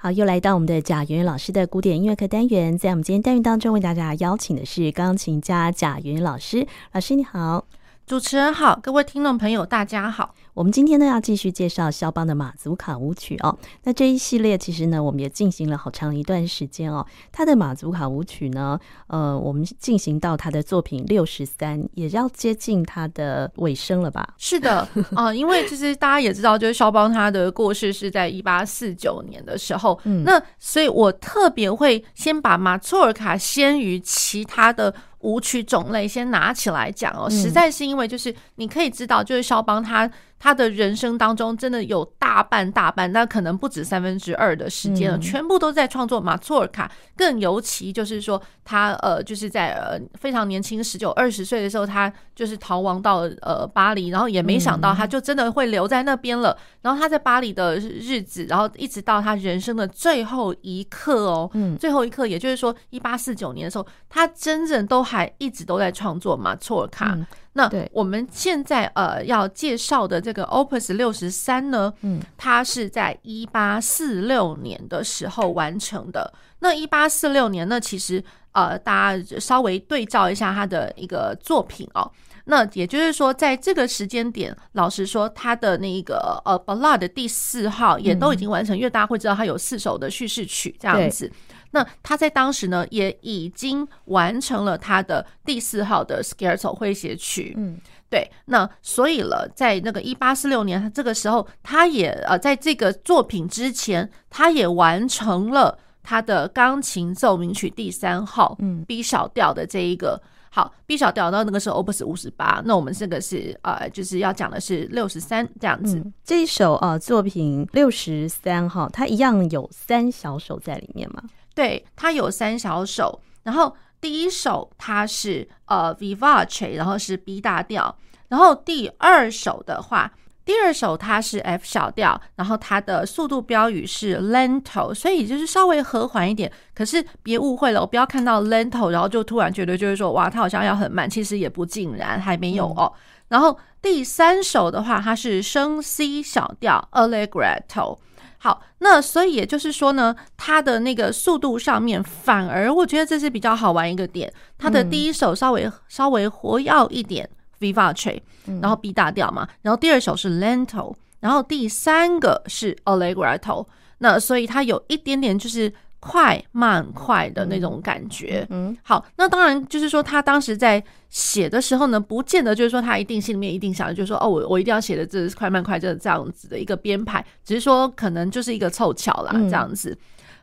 好，又来到我们的贾圆圆老师的古典音乐课单元，在我们今天单元当中为大家邀请的是钢琴家贾圆圆老师。老师你好。主持人好，各位听众朋友，大家好。我们今天呢要继续介绍肖邦的马祖卡舞曲哦。那这一系列其实呢，我们也进行了好长一段时间哦。他的马祖卡舞曲呢，呃，我们进行到他的作品六十三，也要接近他的尾声了吧？是的，啊、呃，因为其实大家也知道，就是肖邦他的过世是在一八四九年的时候，嗯，那所以我特别会先把马祖尔卡先于其他的。舞曲种类先拿起来讲哦，实在是因为就是你可以知道，就是肖邦他。他的人生当中真的有大半大半，那可能不止三分之二的时间了，全部都在创作马祖尔卡。更尤其就是说，他呃，就是在呃非常年轻，十九二十岁的时候，他就是逃亡到呃巴黎，然后也没想到他就真的会留在那边了。然后他在巴黎的日子，然后一直到他人生的最后一刻哦，嗯，最后一刻，也就是说一八四九年的时候，他真正都还一直都在创作马祖尔卡。那我们现在呃要介绍的这个 Opus 六十三呢，嗯，它是在一八四六年的时候完成的。那一八四六年呢，其实呃大家稍微对照一下他的一个作品哦。那也就是说，在这个时间点，老实说，他的那个呃 Ballade 第四号也都已经完成，因为大家会知道他有四首的叙事曲这样子。那他在当时呢，也已经完成了他的第四号的 Scherzo 诙谐曲。嗯，对。那所以了，在那个一八四六年他这个时候，他也呃，在这个作品之前，他也完成了他的钢琴奏鸣曲第三号，嗯，B 小调的这一个。好，B 小调，到那个时候 Opus 五十八。那我们这个是呃，就是要讲的是六十三这样子。嗯、这一首呃作品六十三号，它一样有三小首在里面吗？对，它有三小首，然后第一首它是呃 Vivace，然后是 B 大调，然后第二首的话，第二首它是 F 小调，然后它的速度标语是 Lento，所以就是稍微和缓一点。可是别误会了，我不要看到 Lento，然后就突然觉得就是说哇，它好像要很慢，其实也不尽然，还没有哦。嗯、然后第三首的话，它是升 C 小调 Allegretto。好，那所以也就是说呢，它的那个速度上面，反而我觉得这是比较好玩一个点。它的第一首稍微稍微活跃一点，Vivace，然后 B 大调嘛，然后第二首是 Lento，然后第三个是 Allegretto。那所以它有一点点就是。快慢快的那种感觉，嗯，好，那当然就是说，他当时在写的时候呢，不见得就是说他一定心里面一定想的，就是说哦，我我一定要写的这是快慢快，这这样子的一个编排，只是说可能就是一个凑巧啦，这样子。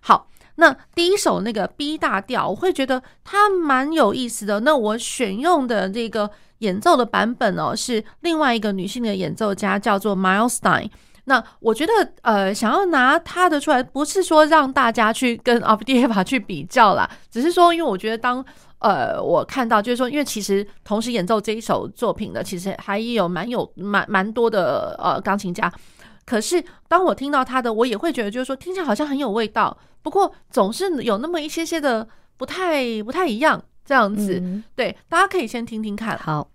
好，那第一首那个 B 大调，我会觉得它蛮有意思的。那我选用的这个演奏的版本哦，是另外一个女性的演奏家，叫做 Milstein。那我觉得，呃，想要拿他的出来，不是说让大家去跟阿布迪耶法去比较啦，只是说，因为我觉得当，呃，我看到就是说，因为其实同时演奏这一首作品的，其实还有蛮有蛮蛮多的呃钢琴家，可是当我听到他的，我也会觉得就是说，听起来好像很有味道，不过总是有那么一些些的不太不太一样这样子，嗯、对，大家可以先听听看，好。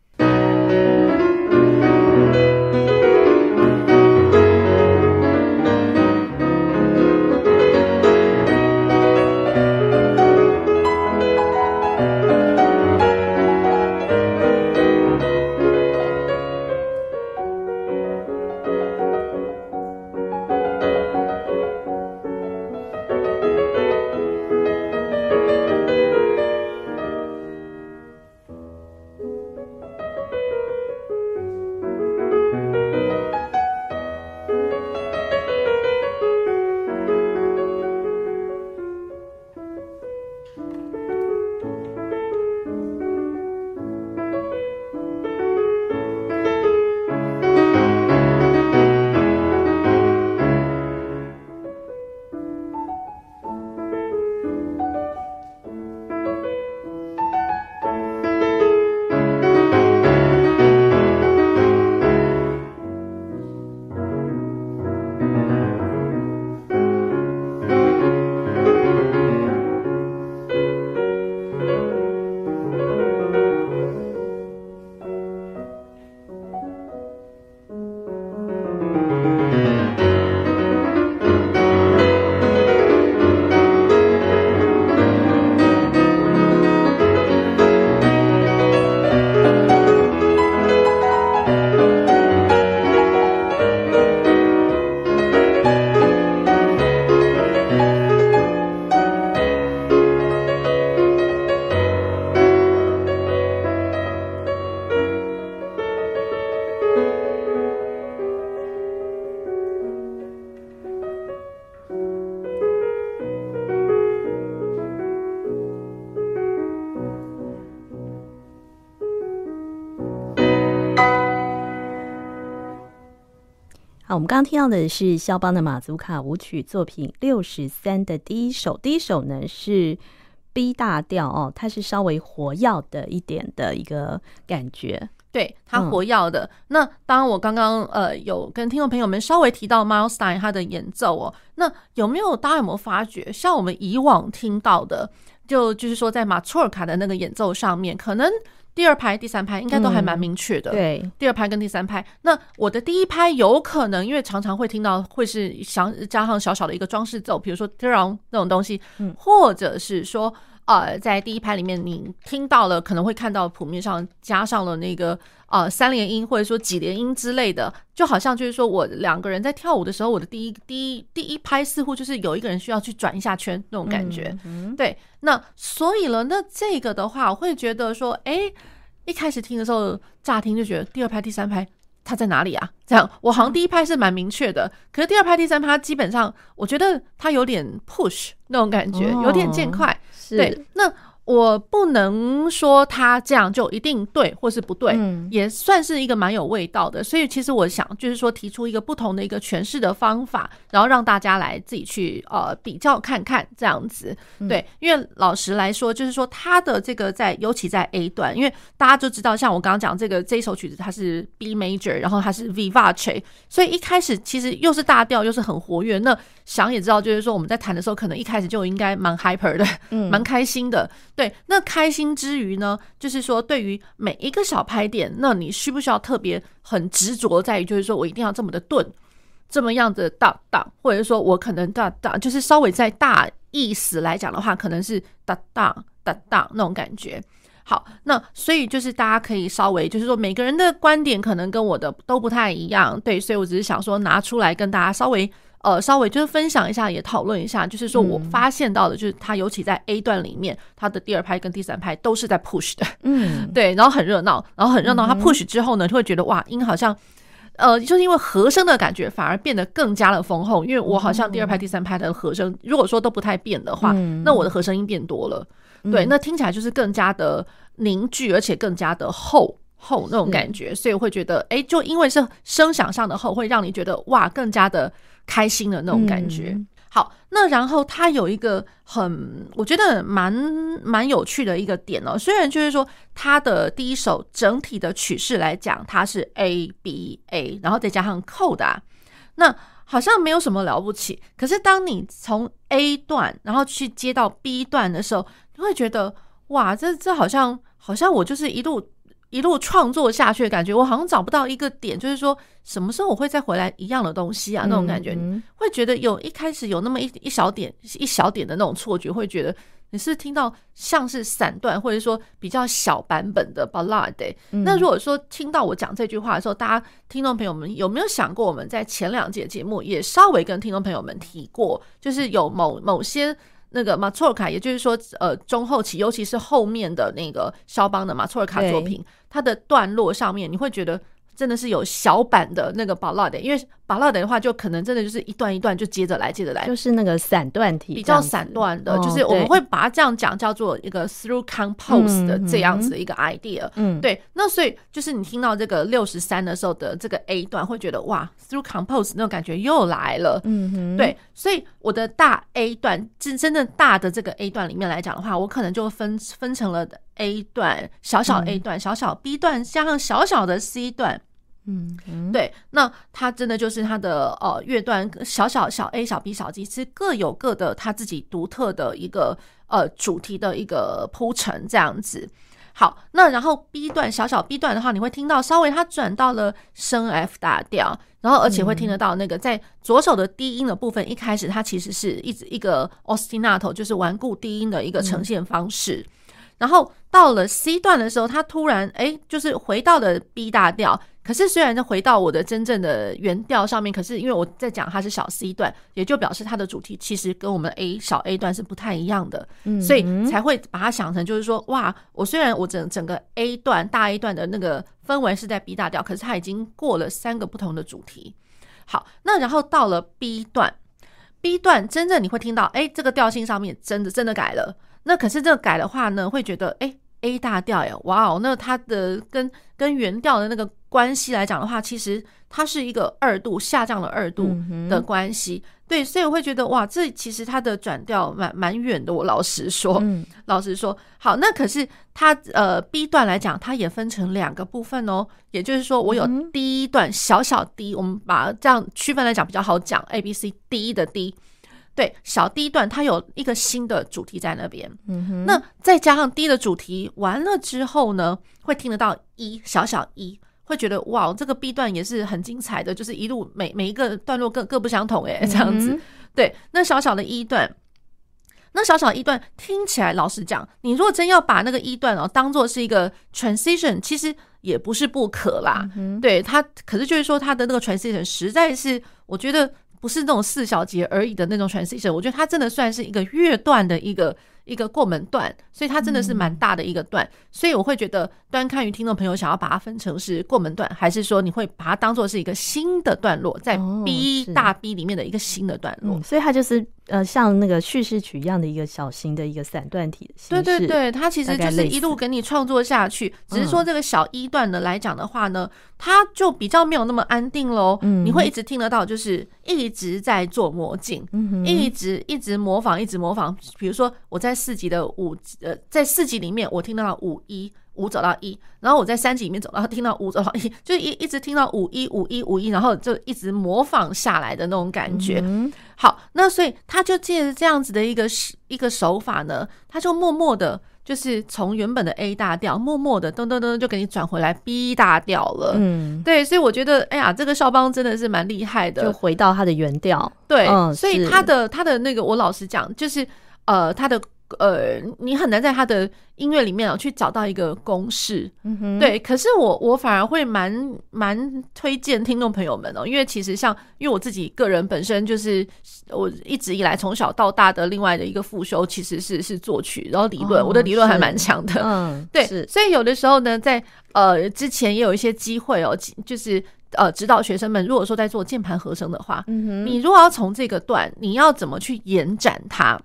好，我们刚刚听到的是肖邦的马祖卡舞曲作品六十三的第一首，第一首呢是 B 大调哦，它是稍微活跃的一点的一个感觉。对，他活跃的。嗯、那当然，我刚刚呃有跟听众朋友们稍微提到 Miles Stein 他的演奏哦。那有没有大家有没有发觉，像我们以往听到的，就就是说在马祖尔卡的那个演奏上面，可能。第二拍、第三拍应该都还蛮明确的。嗯。对，第二拍跟第三拍，那我的第一拍有可能，因为常常会听到会是想加上小小的一个装饰奏，比如说 drone 那种东西，嗯，或者是说呃，在第一拍里面你听到了，可能会看到谱面上加上了那个呃三连音或者说几连音之类的，就好像就是说我两个人在跳舞的时候，我的第一第一第一拍似乎就是有一个人需要去转一下圈那种感觉，嗯，对。那所以了，那这个的话，我会觉得说，哎、欸，一开始听的时候，乍听就觉得第二拍、第三拍它在哪里啊？这样，我好像第一拍是蛮明确的，可是第二拍、第三拍基本上，我觉得他有点 push 那种感觉，有点渐快。对，那。我不能说他这样就一定对或是不对，嗯，也算是一个蛮有味道的。所以其实我想就是说提出一个不同的一个诠释的方法，然后让大家来自己去呃比较看看这样子。对，因为老实来说，就是说他的这个在尤其在 A 段，因为大家就知道，像我刚刚讲这个这一首曲子它是 B major，然后它是 Vivace，所以一开始其实又是大调又是很活跃。那想也知道，就是说我们在弹的时候，可能一开始就应该蛮 hyper 的，嗯，蛮开心的。对，那开心之余呢，就是说对于每一个小拍点，那你需不需要特别很执着在于，就是说我一定要这么的顿，这么样的大大，或者说我可能大大，就是稍微在大意思来讲的话，可能是哒哒哒哒那种感觉。好，那所以就是大家可以稍微就是说每个人的观点可能跟我的都不太一样，对，所以我只是想说拿出来跟大家稍微。呃，稍微就是分享一下，也讨论一下，就是说我发现到的，就是他尤其在 A 段里面，他的第二拍跟第三拍都是在 push 的，嗯，对，然后很热闹，然后很热闹。他 push 之后呢，就会觉得哇，音好像，呃，就是因为和声的感觉反而变得更加的丰厚，因为我好像第二拍、第三拍的和声，如果说都不太变的话，那我的和声音变多了，对，那听起来就是更加的凝聚，而且更加的厚厚那种感觉，所以我会觉得，哎，就因为是声响上的厚，会让你觉得哇，更加的。开心的那种感觉。嗯、好，那然后它有一个很，我觉得蛮蛮有趣的一个点哦。虽然就是说它的第一首整体的曲式来讲，它是 A B A，然后再加上 coda，那好像没有什么了不起。可是当你从 A 段然后去接到 B 段的时候，你会觉得哇，这这好像好像我就是一路。一路创作下去的感觉，我好像找不到一个点，就是说什么时候我会再回来一样的东西啊？那种感觉，会觉得有一开始有那么一一小点一小点的那种错觉，会觉得你是听到像是散段，或者说比较小版本的 ballad。那如果说听到我讲这句话的时候，大家听众朋友们有没有想过，我们在前两节节目也稍微跟听众朋友们提过，就是有某某些。那个马错尔卡，也就是说，呃，中后期，尤其是后面的那个肖邦的马错尔卡作品，它的段落上面，你会觉得。真的是有小版的那个 ballad，因为 ballad 的话，就可能真的就是一段一段就接着来，接着来，就是那个散段体，比较散段的，就是我们会把它这样讲，叫做一个 through compose 的这样子的一个 idea。嗯，对。那所以就是你听到这个六十三的时候的这个 A 段，会觉得哇，through compose 那种感觉又来了。嗯哼，对。所以我的大 A 段，真真正大的这个 A 段里面来讲的话，我可能就分分成了 A 段、小小 A 段、小小 B 段，加上小小的 C 段。嗯，对，那它真的就是它的呃乐段，小小小 A 小 B 小 G，其实各有各的它自己独特的一个呃主题的一个铺陈这样子。好，那然后 B 段小小 B 段的话，你会听到稍微它转到了升 F 大调，然后而且会听得到那个在左手的低音的部分，一开始它其实是一直一个 ostinato，就是顽固低音的一个呈现方式。然后到了 C 段的时候，它突然哎，就是回到了 B 大调。可是虽然是回到我的真正的原调上面，可是因为我在讲它是小 C 段，也就表示它的主题其实跟我们 A 小 A 段是不太一样的，所以才会把它想成就是说，哇，我虽然我整整个 A 段大 A 段的那个氛围是在 B 大调，可是它已经过了三个不同的主题。好，那然后到了 B 段，B 段真正你会听到，哎，这个调性上面真的真的改了。那可是这个改的话呢，会觉得，哎。A 大调耶，哇哦，那它的跟跟原调的那个关系来讲的话，其实它是一个二度下降了二度的关系。嗯、对，所以我会觉得哇，这其实它的转调蛮蛮远的。我老实说，嗯、老实说，好，那可是它呃 B 段来讲，它也分成两个部分哦。也就是说，我有第一段小小 D，我们把这样区分来讲比较好讲，A B C D 的 D。对，小第一段它有一个新的主题在那边，嗯哼，那再加上 D 的主题完了之后呢，会听得到一小小一，会觉得哇，这个 B 段也是很精彩的，就是一路每每一个段落各各不相同诶，这样子。对，那小小的一段，那小小一段听起来，老实讲，你如果真要把那个一段哦当做是一个 transition，其实也不是不可啦。对它，可是就是说它的那个 transition 实在是，我觉得。不是那种四小节而已的那种 transition，我觉得它真的算是一个乐段的一个一个过门段，所以它真的是蛮大的一个段，嗯、所以我会觉得端看于听众朋友想要把它分成是过门段，还是说你会把它当做是一个新的段落，在 B、哦、大 B 里面的一个新的段落，嗯、所以它就是。呃，像那个叙事曲一样的一个小型的一个散段体的形式，对对对，它其实就是一路给你创作下去。只是说这个小一段的来讲的话呢，它就比较没有那么安定喽。嗯，你会一直听得到，就是一直在做魔镜，嗯，一直一直模仿，一直模仿。比如说我在四级的五，呃，在四级里面我听到了五一。五走到一，然后我在三级里面走，然后听到五走到一，就一一直听到五一五一五一，然后就一直模仿下来的那种感觉。嗯、好，那所以他就借着这样子的一个一个手法呢，他就默默的，就是从原本的 A 大调，默默的噔噔噔就给你转回来 B 大调了。嗯，对，所以我觉得，哎呀，这个肖邦真的是蛮厉害的，就回到他的原调。对，嗯、所以他的他的那个，我老实讲，就是呃，他的。呃，你很难在他的音乐里面啊去找到一个公式，对。可是我我反而会蛮蛮推荐听众朋友们哦，因为其实像因为我自己个人本身就是我一直以来从小到大的另外的一个副修其实是是作曲，然后理论，我的理论还蛮强的，嗯，对。所以有的时候呢，在呃之前也有一些机会哦，就是呃指导学生们，如果说在做键盘和声的话，你如果要从这个段，你要怎么去延展它？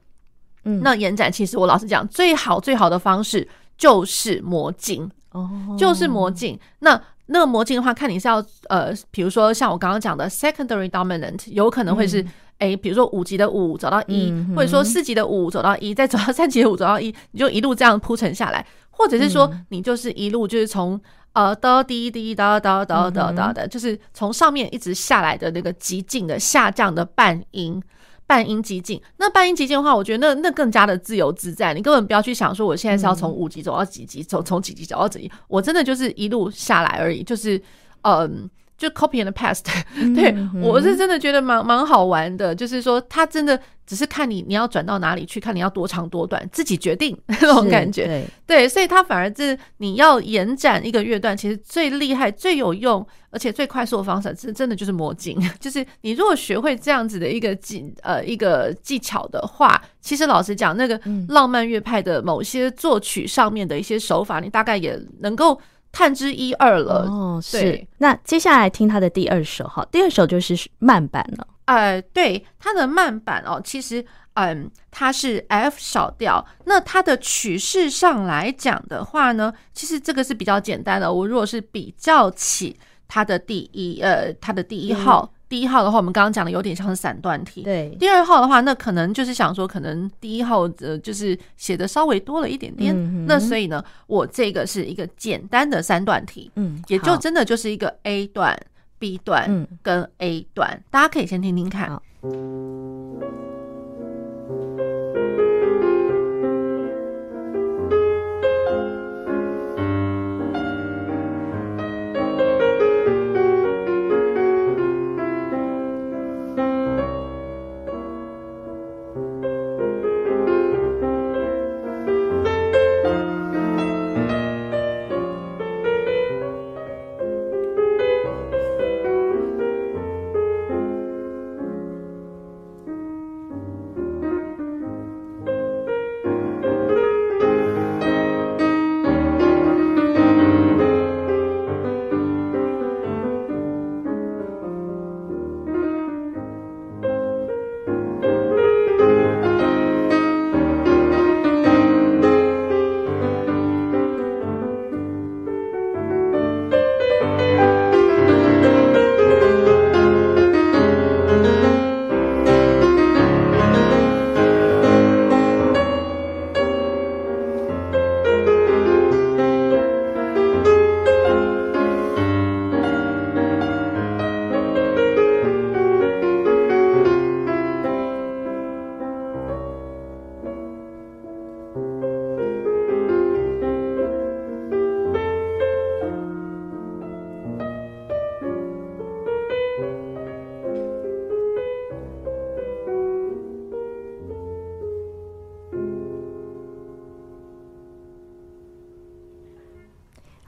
嗯，那延展其实我老实讲，最好最好的方式就是魔镜哦，就是魔镜。那那个魔镜的话，看你是要呃，比如说像我刚刚讲的 secondary dominant，有可能会是诶，比如说五级的五走到一，或者说四级的五走到一，再走到三级的五走到一，你就一路这样铺陈下来，或者是说你就是一路就是从呃的滴滴哆哆哆哆哆的，就是从上面一直下来的那个极静的下降的半音。半音急进，那半音急进的话，我觉得那那更加的自由自在。你根本不要去想说，我现在是要从五级走到几级，从从几级走到几级，我真的就是一路下来而已，就是嗯。就 copy and paste，对、我是真的觉得蛮蛮好玩的。就是说，他真的只是看你你要转到哪里去，看你要多长多短，自己决定那种感觉。对，对，所以他反而是你要延展一个乐段，其实最厉害、最有用，而且最快速的方式，是真的就是魔镜。就是你如果学会这样子的一个技呃一个技巧的话，其实老实讲，那个浪漫乐派的某些作曲上面的一些手法，你大概也能够。探知一二了哦，是。那接下来听他的第二首哈，第二首就是慢板了。呃，对，他的慢板哦，其实嗯，它是 F 小调。那它的曲式上来讲的话呢，其实这个是比较简单的。我如果是比较起它的第一呃，它的第一号。嗯第一号的话，我们刚刚讲的有点像是散段题。对，第二号的话，那可能就是想说，可能第一号呃就是写的稍微多了一点点。嗯、那所以呢，我这个是一个简单的三段题，嗯，也就真的就是一个 A 段、B 段跟 A 段，嗯、大家可以先听听看。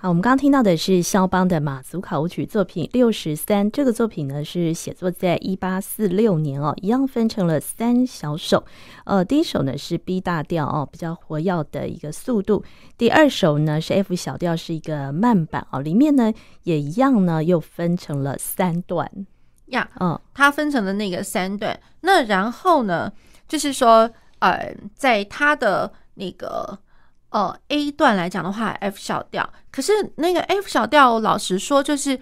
我们刚刚听到的是肖邦的马祖卡舞曲作品六十三。这个作品呢是写作在一八四六年哦，一样分成了三小首。呃，第一首呢是 B 大调哦，比较活跃的一个速度。第二首呢是 F 小调，是一个慢板哦，里面呢也一样呢，又分成了三段呀。嗯，它分成了那个三段。那然后呢，就是说，呃，在它的那个。呃，A 段来讲的话，F 小调。可是那个 F 小调，老实说，就是，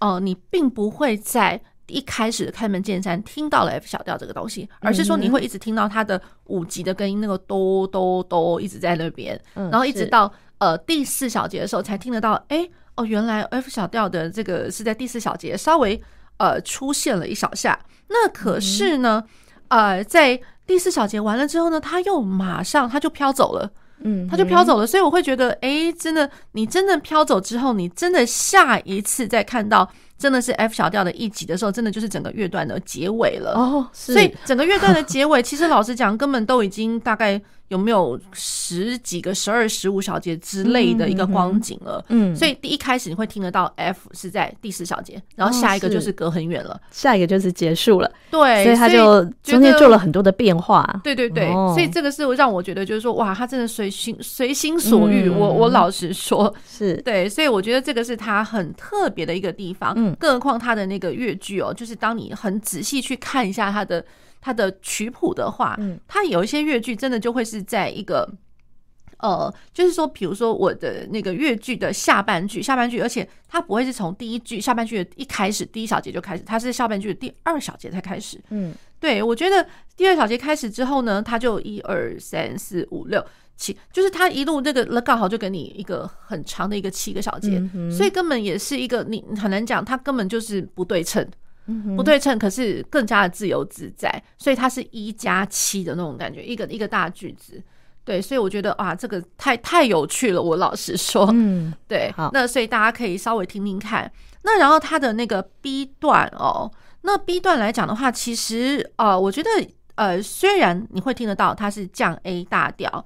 哦、呃，你并不会在一开始开门见山听到了 F 小调这个东西，而是说你会一直听到它的五级的跟音，那个哆哆哆一直在那边，然后一直到呃第四小节的时候才听得到，哎、欸，哦，原来 F 小调的这个是在第四小节稍微呃出现了一小下。那可是呢，呃，在第四小节完了之后呢，它又马上它就飘走了。嗯，它就飘走了，所以我会觉得，哎、欸，真的，你真的飘走之后，你真的下一次再看到真的是 F 小调的一集的时候，真的就是整个乐段的结尾了。哦，是，所以整个乐段的结尾，其实老实讲，根本都已经大概。有没有十几个、十二、十五小节之类的一个光景了？嗯，所以第一开始你会听得到 F 是在第四小节，然后下一个就是隔很远了，下一个就是结束了。对，所以他就中间做了很多的变化。对对对，所以这个是让我觉得就是说，哇，他真的随心随心所欲。我我老实说，是对，所以我觉得这个是他很特别的一个地方。嗯，更何况他的那个乐句哦，就是当你很仔细去看一下他的。它的曲谱的话，嗯，它有一些乐句真的就会是在一个，呃，就是说，比如说我的那个乐句的下半句，下半句，而且它不会是从第一句下半句的一开始第一小节就开始，它是下半句的第二小节才开始。嗯，对，我觉得第二小节开始之后呢，它就一二三四五六七，就是它一路那个了刚好就给你一个很长的一个七个小节，嗯，所以根本也是一个你很难讲，它根本就是不对称。不对称，可是更加的自由自在，所以它是一加七的那种感觉，一个一个大句子，对，所以我觉得啊，这个太太有趣了，我老实说，嗯，对，好，那所以大家可以稍微听听看，那然后它的那个 B 段哦，那 B 段来讲的话，其实呃，我觉得呃，虽然你会听得到它是降 A 大调，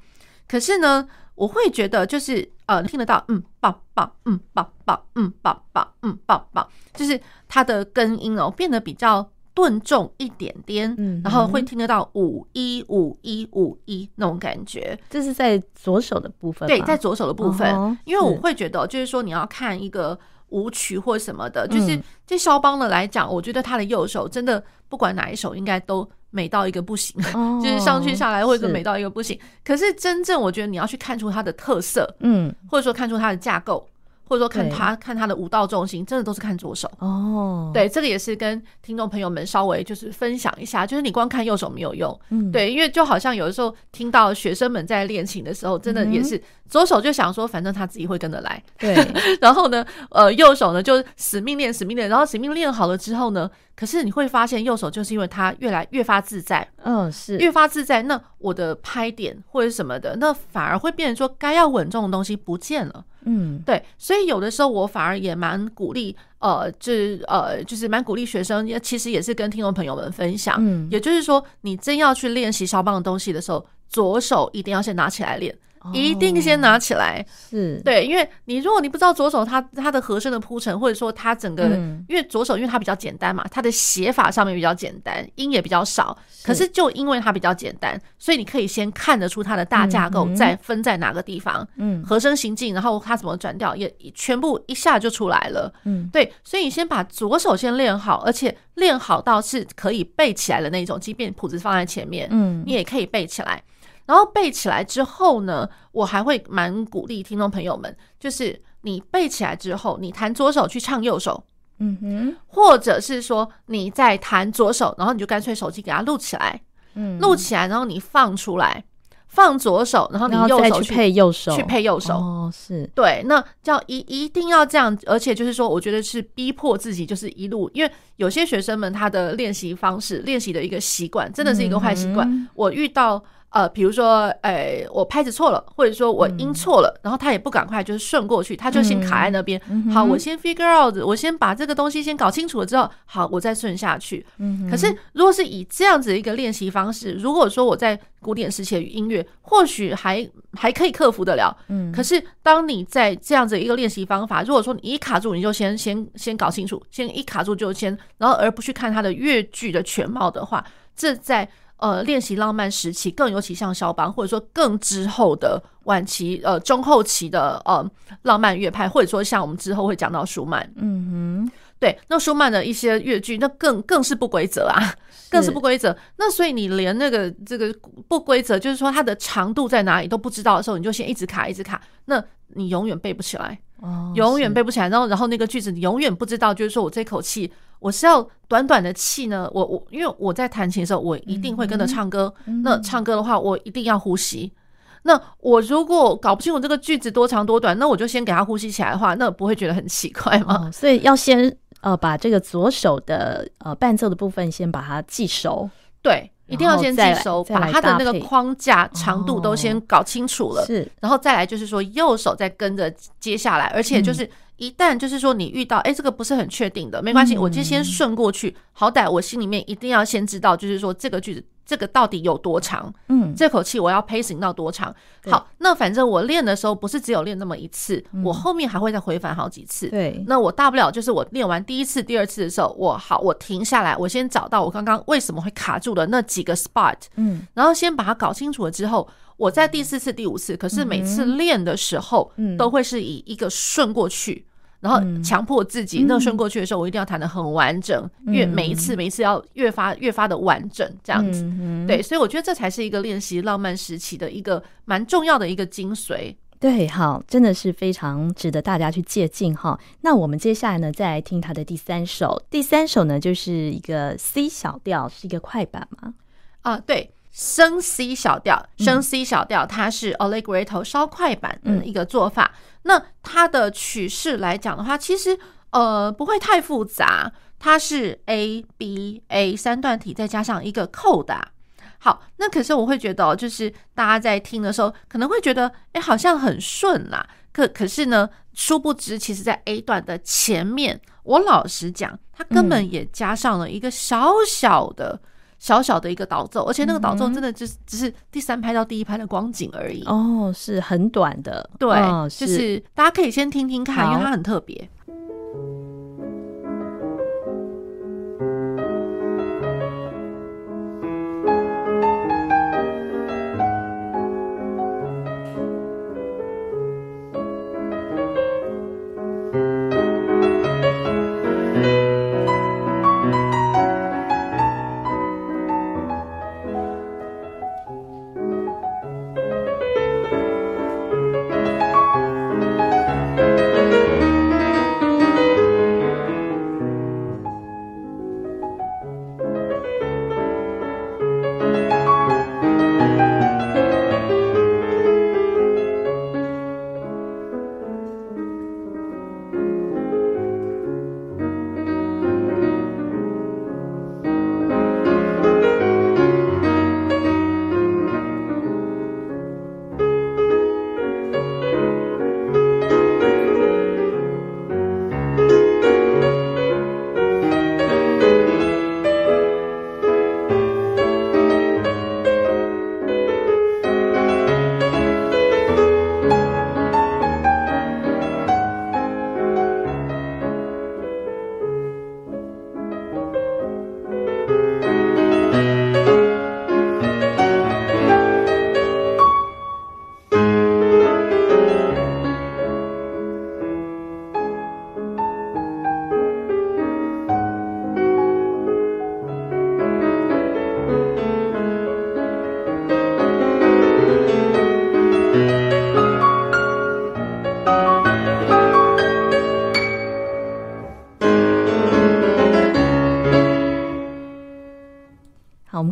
可是呢。我会觉得就是呃，听得到嗯，棒棒，嗯，棒棒，嗯，棒棒，嗯，棒棒，就是它的根音哦变得比较顿重一点点，嗯，然后会听得到五一五一五一那种感觉，这是在左手的部分，对，在左手的部分，因为我会觉得就是说你要看一个舞曲或什么的，就是这肖邦的来讲，我觉得他的右手真的不管哪一首应该都。美到一个不行，哦、就是上去下来或者美到一个不行。是可是真正我觉得你要去看出它的特色，嗯，或者说看出它的架构。或者说看他看他的舞蹈重心，真的都是看左手哦。对，这个也是跟听众朋友们稍微就是分享一下，就是你光看右手没有用，嗯，对，因为就好像有的时候听到学生们在练琴的时候，真的也是左手就想说，反正他自己会跟着来，对。然后呢，呃，右手呢就死命练，死命练，然后死命练好了之后呢，可是你会发现右手就是因为他越来越发自在，嗯，是越发自在，那我的拍点或者什么的，那反而会变成说该要稳重的东西不见了。嗯，对，所以有的时候我反而也蛮鼓励，呃，就是呃，就是蛮鼓励学生，也其实也是跟听众朋友们分享，嗯，也就是说，你真要去练习肖邦的东西的时候，左手一定要先拿起来练。一定先拿起来，是。对，因为你如果你不知道左手它它的和声的铺陈，或者说它整个，因为左手因为它比较简单嘛，它的写法上面比较简单，音也比较少，可是就因为它比较简单，所以你可以先看得出它的大架构，再分在哪个地方，嗯，和声行进，然后它怎么转调，也全部一下就出来了，嗯，对，所以你先把左手先练好，而且练好到是可以背起来的那种，即便谱子放在前面，嗯，你也可以背起来。然后背起来之后呢，我还会蛮鼓励听众朋友们，就是你背起来之后，你弹左手去唱右手，嗯哼，或者是说你在弹左手，然后你就干脆手机给它录起来，嗯，录起来，然后你放出来，放左手，然后你右手去配右手，去配右手，哦，是。对，那叫一一定要这样，而且就是说，我觉得是逼迫自己，就是一路，因为有些学生们他的练习方式、练习的一个习惯，真的是一个坏习惯，我遇到。呃，比如说，哎，我拍子错了，或者说我音错了，然后他也不赶快就是顺过去，他就先卡在那边。好，我先 figure out，我先把这个东西先搞清楚了之后，好，我再顺下去。可是如果是以这样子一个练习方式，如果说我在古典时期的音乐，或许还还可以克服得了。可是当你在这样子一个练习方法，如果说你一卡住，你就先先先搞清楚，先一卡住就先，然后而不去看它的乐句的全貌的话，这在。呃，练习浪漫时期，更尤其像肖邦，或者说更之后的晚期，呃，中后期的呃浪漫乐派，或者说像我们之后会讲到舒曼，嗯哼，对，那舒曼的一些乐句，那更更是不规则啊，更是不规则。那所以你连那个这个不规则，就是说它的长度在哪里都不知道的时候，你就先一直卡，一直卡，那你永远背不起来，哦，永远背不起来。然后，然后那个句子你永远不知道，就是说我这口气。我是要短短的气呢，我我因为我在弹琴的时候，我一定会跟着唱歌。嗯、那唱歌的话，我一定要呼吸。那我如果搞不清楚这个句子多长多短，那我就先给他呼吸起来的话，那不会觉得很奇怪吗？哦、所以要先呃把这个左手的呃伴奏的部分先把它记熟。对，一定要先记熟，把它的那个框架长度都先搞清楚了。是、哦，然后再来就是说右手再跟着接下来，而且就是。嗯一旦就是说你遇到哎、欸，这个不是很确定的，没关系，我就先顺过去。好歹我心里面一定要先知道，就是说这个句子这个到底有多长，嗯，这口气我要 pacing 到多长。好，那反正我练的时候不是只有练那么一次，我后面还会再回返好几次。对，那我大不了就是我练完第一次、第二次的时候，我好，我停下来，我先找到我刚刚为什么会卡住的那几个 spot，嗯，然后先把它搞清楚了之后。我在第四次、第五次，可是每次练的时候，都会是以一个顺过去，然后强迫自己，那顺过去的时候，我一定要弹得很完整，越每一次、每一次要越发越发的完整，这样子。对，所以我觉得这才是一个练习浪漫时期的一个蛮重要的一个精髓。对，好，真的是非常值得大家去借鉴哈。那我们接下来呢，再来听他的第三首。第三首呢，就是一个 C 小调，是一个快板嘛？啊，对。升 C 小调，升 C 小调，它是 Allegretto 稍快板的一个做法。嗯、那它的曲式来讲的话，其实呃不会太复杂，它是 A B A 三段体，再加上一个扣打。好，那可是我会觉得，就是大家在听的时候，可能会觉得，哎、欸，好像很顺啦。可可是呢，殊不知，其实在 A 段的前面，我老实讲，它根本也加上了一个小小的。小小的一个导奏，而且那个导奏真的就是只是第三拍到第一拍的光景而已。哦，是很短的，对，就是大家可以先听听看，因为它很特别。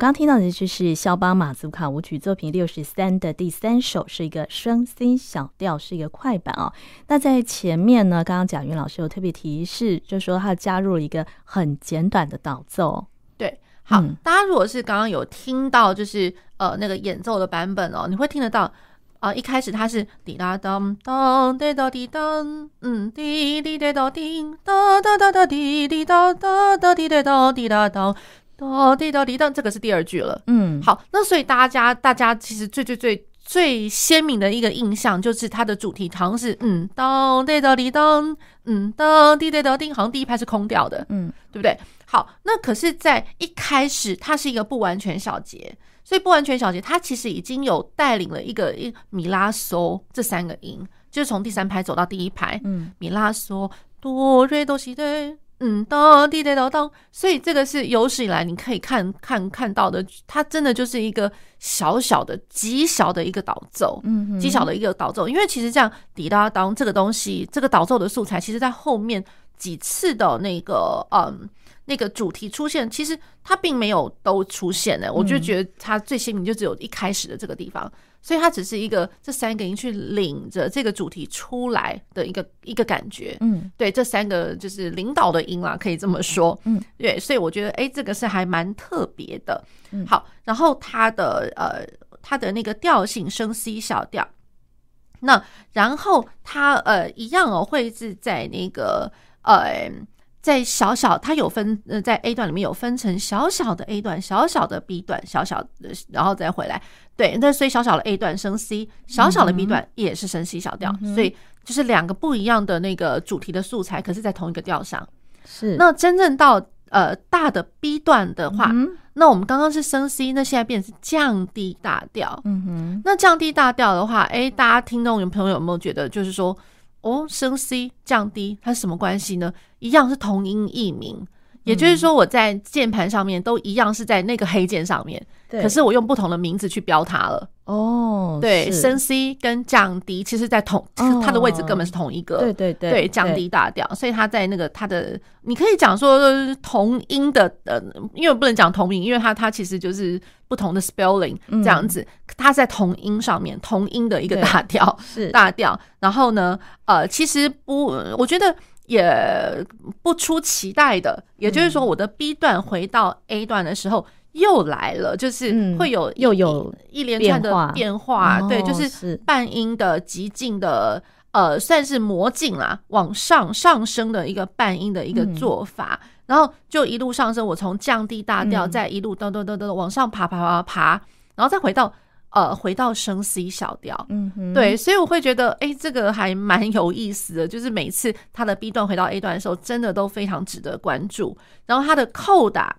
刚听到的就是肖邦马祖卡舞曲作品六十三的第三首，是一个升 C 小调，是一个快板哦。那在前面呢，刚刚贾云老师有特别提示，就是说他加入了一个很简短的导奏。对好，大家如果是刚刚有听到，就是呃那个演奏的版本哦，你会听得到啊、呃，一开始它是滴答当当滴答滴当，嗯滴滴滴答滴哒哒哒哒滴滴哒哒哒滴哒哒滴答当哒滴答滴当，这个是第二句了。嗯，好，那所以大家大家其实最最最最鲜明的一个印象就是它的主题好像是嗯当滴答滴当，嗯当滴滴答滴，好像第一拍是空掉的，嗯，对不对？好，那可是，在一开始，它是一个不完全小节，所以不完全小节，它其实已经有带领了一个一米拉嗦这三个音，就是从第三拍走到第一拍，嗯，米拉嗦哆瑞哆西哒，嗯，当滴滴当当，所以这个是有史以来你可以看看看到的，它真的就是一个小小的极小的一个导奏，嗯，极小的一个导奏，因为其实这样滴答当这个东西，这个导奏的素材，其实在后面几次的那个，嗯。那个主题出现，其实它并没有都出现的，我就觉得它最鲜明就只有一开始的这个地方，所以它只是一个这三个音去领着这个主题出来的一个一个感觉，嗯，对，这三个就是领导的音啦，可以这么说，嗯，对，所以我觉得哎，这个是还蛮特别的，好，然后它的呃，它的那个调性升 C 小调，那然后它呃一样哦，会是在那个呃。在小小，它有分呃，在 A 段里面有分成小小的 A 段、小小的 B 段、小小的，然后再回来。对，那所以小小的 A 段升 C，小小的 B 段也是升 C 小调，嗯、所以就是两个不一样的那个主题的素材，可是在同一个调上。是。那真正到呃大的 B 段的话，嗯、那我们刚刚是升 C，那现在变成降低大调。嗯哼。那降低大调的话，哎，大家听众有朋友有没有觉得，就是说？哦，升 C 降低它是什么关系呢？一样是同音异名，也就是说我在键盘上面都一样是在那个黑键上面，对，可是我用不同的名字去标它了。哦，对，升 C 跟降 D，其实在同它的位置根本是同一个，对对对，对降 D 大调，所以它在那个它的，你可以讲说同音的，呃，因为不能讲同名，因为它它其实就是不同的 spelling 这样子，它在同音上面，同音的一个大调是。大调，然后呢，呃，其实不，我觉得也不出期待的，也就是说，我的 B 段回到 A 段的时候。又来了，就是会有又有一连串的变化，对，就是。半音的极进的，呃，算是魔镜啦，往上上升的一个半音的一个做法，然后就一路上升，我从降低大调，再一路噔噔噔噔往上爬爬爬爬，然后再回到呃回到升 C 小调，嗯哼，对，所以我会觉得，哎，这个还蛮有意思的，就是每次他的 B 段回到 A 段的时候，真的都非常值得关注，然后他的扣打。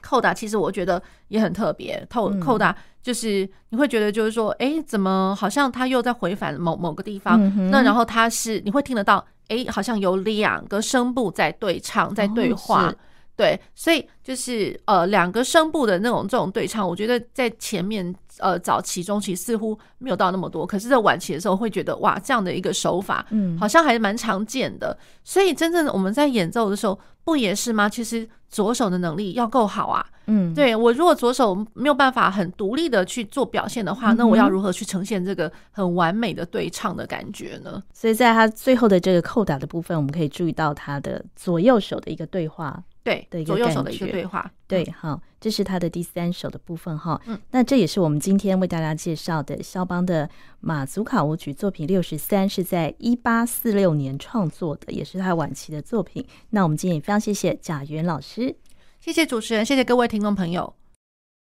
扣打其实我觉得也很特别，扣扣打就是你会觉得就是说，哎、欸，怎么好像他又在回返某某个地方？嗯、那然后他是你会听得到，哎、欸，好像有两个声部在对唱，在对话，哦、对，所以就是呃两个声部的那种这种对唱，我觉得在前面呃早期中期似乎没有到那么多，可是，在晚期的时候会觉得哇，这样的一个手法，嗯，好像还是蛮常见的。所以真正我们在演奏的时候，不也是吗？其实。左手的能力要够好啊，嗯，对，我如果左手没有办法很独立的去做表现的话，嗯、那我要如何去呈现这个很完美的对唱的感觉呢？所以在他最后的这个扣打的部分，我们可以注意到他的左右手的一个对话，对，对，左右手的一个对话，对，好，这是他的第三首的部分哈。嗯，那这也是我们今天为大家介绍的肖邦的马祖卡舞曲作品六十三，是在一八四六年创作的，也是他晚期的作品。那我们今天也非常谢谢贾元老师。谢谢主持人，谢谢各位听众朋友。